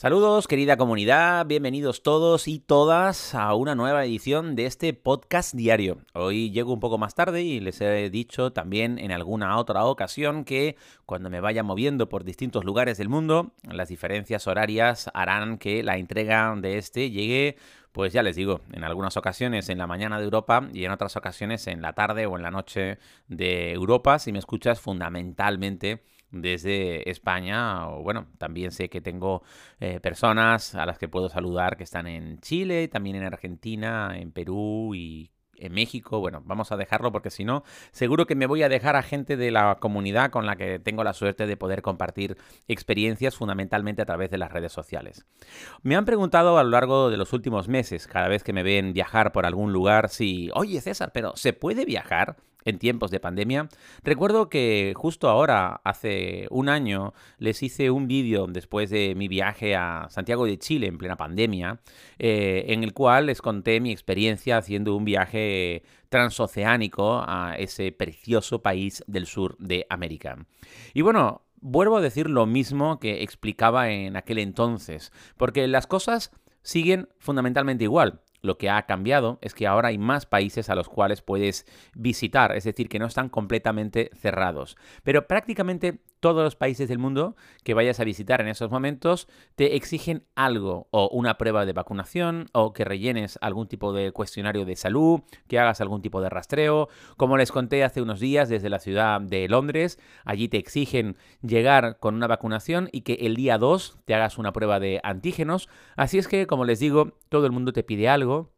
Saludos querida comunidad, bienvenidos todos y todas a una nueva edición de este podcast diario. Hoy llego un poco más tarde y les he dicho también en alguna otra ocasión que cuando me vaya moviendo por distintos lugares del mundo, las diferencias horarias harán que la entrega de este llegue pues ya les digo, en algunas ocasiones en la mañana de Europa y en otras ocasiones en la tarde o en la noche de Europa, si me escuchas fundamentalmente desde España, o bueno, también sé que tengo eh, personas a las que puedo saludar que están en Chile, también en Argentina, en Perú y en México. Bueno, vamos a dejarlo porque si no, seguro que me voy a dejar a gente de la comunidad con la que tengo la suerte de poder compartir experiencias fundamentalmente a través de las redes sociales. Me han preguntado a lo largo de los últimos meses, cada vez que me ven viajar por algún lugar, si, oye César, pero ¿se puede viajar? En tiempos de pandemia. Recuerdo que justo ahora, hace un año, les hice un vídeo después de mi viaje a Santiago de Chile en plena pandemia, eh, en el cual les conté mi experiencia haciendo un viaje transoceánico a ese precioso país del sur de América. Y bueno, vuelvo a decir lo mismo que explicaba en aquel entonces, porque las cosas siguen fundamentalmente igual. Lo que ha cambiado es que ahora hay más países a los cuales puedes visitar, es decir, que no están completamente cerrados. Pero prácticamente todos los países del mundo que vayas a visitar en esos momentos te exigen algo, o una prueba de vacunación, o que rellenes algún tipo de cuestionario de salud, que hagas algún tipo de rastreo. Como les conté hace unos días desde la ciudad de Londres, allí te exigen llegar con una vacunación y que el día 2 te hagas una prueba de antígenos. Así es que, como les digo, todo el mundo te pide algo.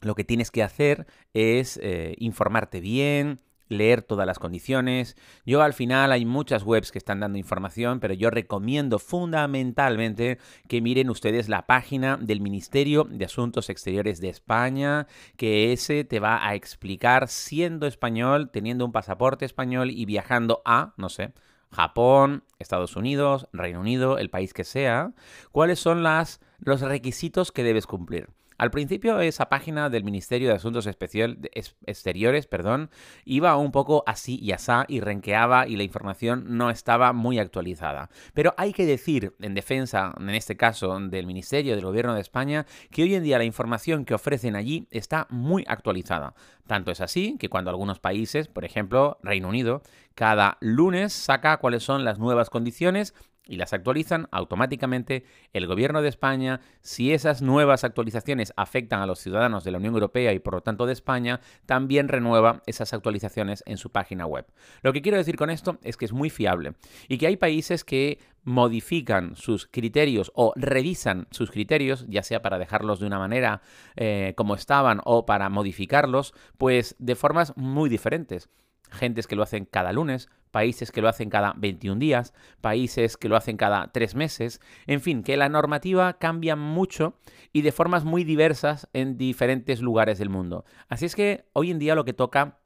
Lo que tienes que hacer es eh, informarte bien, leer todas las condiciones. Yo al final hay muchas webs que están dando información, pero yo recomiendo fundamentalmente que miren ustedes la página del Ministerio de Asuntos Exteriores de España, que ese te va a explicar siendo español, teniendo un pasaporte español y viajando a, no sé, Japón, Estados Unidos, Reino Unido, el país que sea, cuáles son las, los requisitos que debes cumplir. Al principio esa página del Ministerio de Asuntos Exteriores perdón, iba un poco así y asá y renqueaba y la información no estaba muy actualizada. Pero hay que decir, en defensa, en este caso, del Ministerio del Gobierno de España, que hoy en día la información que ofrecen allí está muy actualizada. Tanto es así que cuando algunos países, por ejemplo Reino Unido, cada lunes saca cuáles son las nuevas condiciones y las actualizan automáticamente el gobierno de España. Si esas nuevas actualizaciones afectan a los ciudadanos de la Unión Europea y por lo tanto de España, también renueva esas actualizaciones en su página web. Lo que quiero decir con esto es que es muy fiable y que hay países que modifican sus criterios o revisan sus criterios, ya sea para dejarlos de una manera eh, como estaban o para modificarlos, pues de formas muy diferentes gentes que lo hacen cada lunes, países que lo hacen cada 21 días, países que lo hacen cada 3 meses, en fin, que la normativa cambia mucho y de formas muy diversas en diferentes lugares del mundo. Así es que hoy en día lo que toca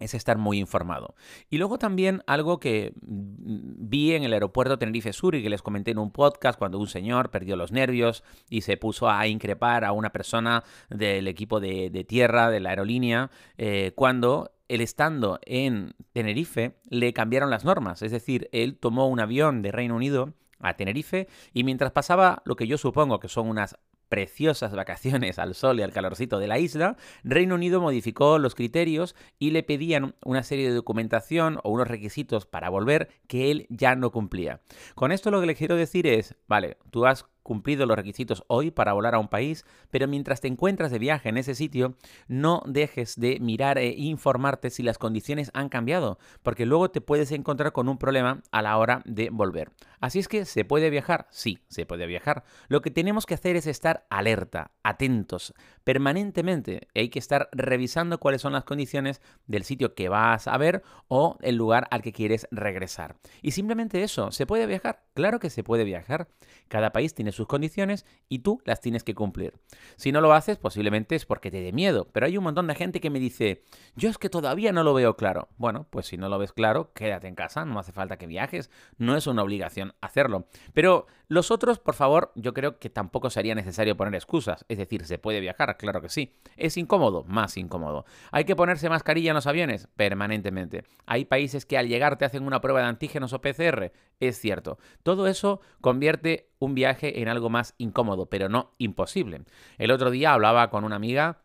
es estar muy informado. Y luego también algo que vi en el aeropuerto Tenerife Sur y que les comenté en un podcast cuando un señor perdió los nervios y se puso a increpar a una persona del equipo de, tierra de la aerolínea eh, cuando él estando en Tenerife le cambiaron las normas, es decir, él tomó un avión de Reino Unido a Tenerife y mientras pasaba lo que yo supongo que son unas preciosas vacaciones al sol y al calorcito de la isla, Reino Unido modificó los criterios y le pedían una serie de documentación o unos requisitos para volver que él ya no cumplía. Con esto lo que le quiero decir es, vale, tú has cumplido los requisitos hoy para volar a un país, pero mientras te encuentras de viaje en ese sitio, no dejes de mirar e informarte si las condiciones han cambiado, porque luego te puedes encontrar con un problema a la hora de volver. Así es que, ¿se puede viajar? Sí, se puede viajar. Lo que tenemos que hacer es estar alerta, atentos, permanentemente. Hay que estar revisando cuáles son las condiciones del sitio que vas a ver o el lugar al que quieres regresar. Y simplemente eso, ¿se puede viajar? Claro que se puede viajar. Cada país tiene sus condiciones y tú las tienes que cumplir. Si no lo haces, posiblemente es porque te dé miedo, pero hay un montón de gente que me dice, yo es que todavía no lo veo claro. Bueno, pues si no lo ves claro, quédate en casa, no hace falta que viajes, no es una obligación hacerlo. Pero los otros, por favor, yo creo que tampoco sería necesario poner excusas, es decir, se puede viajar, claro que sí. ¿Es incómodo? Más incómodo. ¿Hay que ponerse mascarilla en los aviones? Permanentemente. ¿Hay países que al llegar te hacen una prueba de antígenos o PCR? Es cierto. Todo eso convierte un viaje en algo más incómodo, pero no imposible. El otro día hablaba con una amiga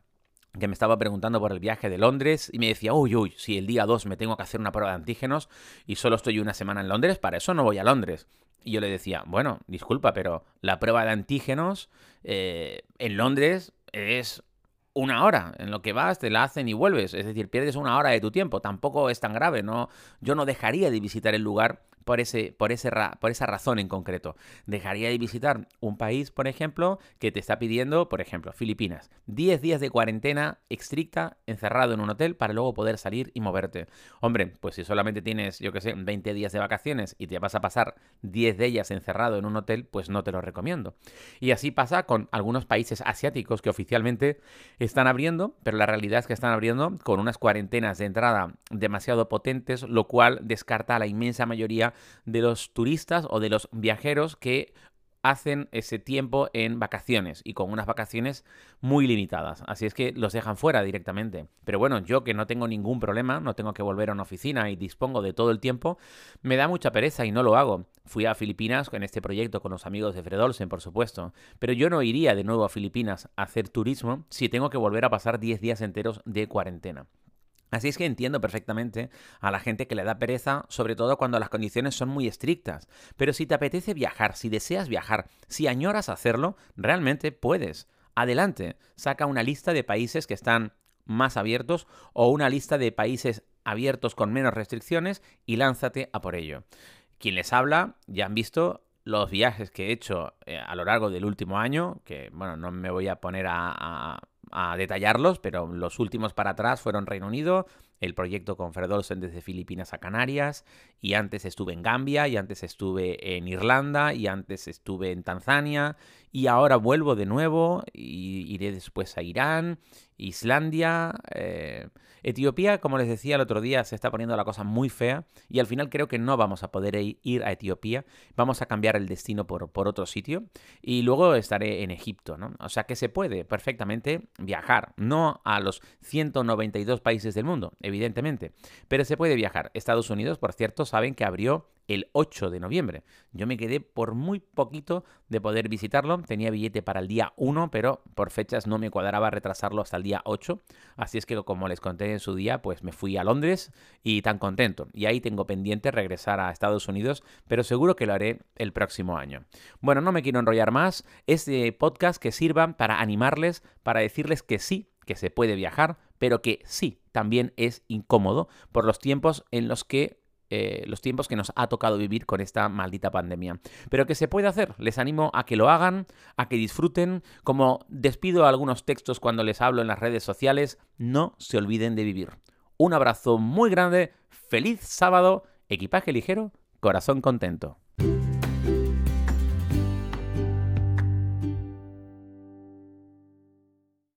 que me estaba preguntando por el viaje de Londres y me decía, uy, uy, si el día 2 me tengo que hacer una prueba de antígenos y solo estoy una semana en Londres, para eso no voy a Londres. Y yo le decía, bueno, disculpa, pero la prueba de antígenos eh, en Londres es una hora. En lo que vas, te la hacen y vuelves. Es decir, pierdes una hora de tu tiempo. Tampoco es tan grave. No, yo no dejaría de visitar el lugar por, ese, por, ese por esa razón en concreto. Dejaría de visitar un país, por ejemplo, que te está pidiendo, por ejemplo, Filipinas, 10 días de cuarentena estricta, encerrado en un hotel para luego poder salir y moverte. Hombre, pues si solamente tienes, yo qué sé, 20 días de vacaciones y te vas a pasar 10 de ellas encerrado en un hotel, pues no te lo recomiendo. Y así pasa con algunos países asiáticos que oficialmente están abriendo, pero la realidad es que están abriendo con unas cuarentenas de entrada demasiado potentes, lo cual descarta a la inmensa mayoría de los turistas o de los viajeros que hacen ese tiempo en vacaciones y con unas vacaciones muy limitadas. Así es que los dejan fuera directamente. Pero bueno, yo que no tengo ningún problema, no tengo que volver a una oficina y dispongo de todo el tiempo, me da mucha pereza y no lo hago. Fui a Filipinas con este proyecto con los amigos de Fredolsen, por supuesto, pero yo no iría de nuevo a Filipinas a hacer turismo si tengo que volver a pasar 10 días enteros de cuarentena. Así es que entiendo perfectamente a la gente que le da pereza, sobre todo cuando las condiciones son muy estrictas. Pero si te apetece viajar, si deseas viajar, si añoras hacerlo, realmente puedes. Adelante, saca una lista de países que están más abiertos o una lista de países abiertos con menos restricciones y lánzate a por ello. Quien les habla, ya han visto los viajes que he hecho eh, a lo largo del último año, que bueno, no me voy a poner a a detallarlos, pero los últimos para atrás fueron Reino Unido, el proyecto con Fred Olsen desde Filipinas a Canarias, y antes estuve en Gambia, y antes estuve en Irlanda, y antes estuve en Tanzania, y ahora vuelvo de nuevo, y iré después a Irán, Islandia, eh, Etiopía, como les decía el otro día, se está poniendo la cosa muy fea, y al final creo que no vamos a poder ir a Etiopía, vamos a cambiar el destino por, por otro sitio, y luego estaré en Egipto, ¿no? O sea que se puede perfectamente viajar, no a los 192 países del mundo, evidentemente. Pero se puede viajar. Estados Unidos, por cierto, saben que abrió el 8 de noviembre. Yo me quedé por muy poquito de poder visitarlo. Tenía billete para el día 1, pero por fechas no me cuadraba retrasarlo hasta el día 8. Así es que, como les conté en su día, pues me fui a Londres y tan contento. Y ahí tengo pendiente regresar a Estados Unidos, pero seguro que lo haré el próximo año. Bueno, no me quiero enrollar más. Este podcast que sirva para animarles, para decirles que sí, que se puede viajar, pero que sí, también es incómodo por los tiempos en los que eh, los tiempos que nos ha tocado vivir con esta maldita pandemia. Pero que se puede hacer, les animo a que lo hagan, a que disfruten, como despido algunos textos cuando les hablo en las redes sociales, no se olviden de vivir. Un abrazo muy grande, feliz sábado, equipaje ligero, corazón contento.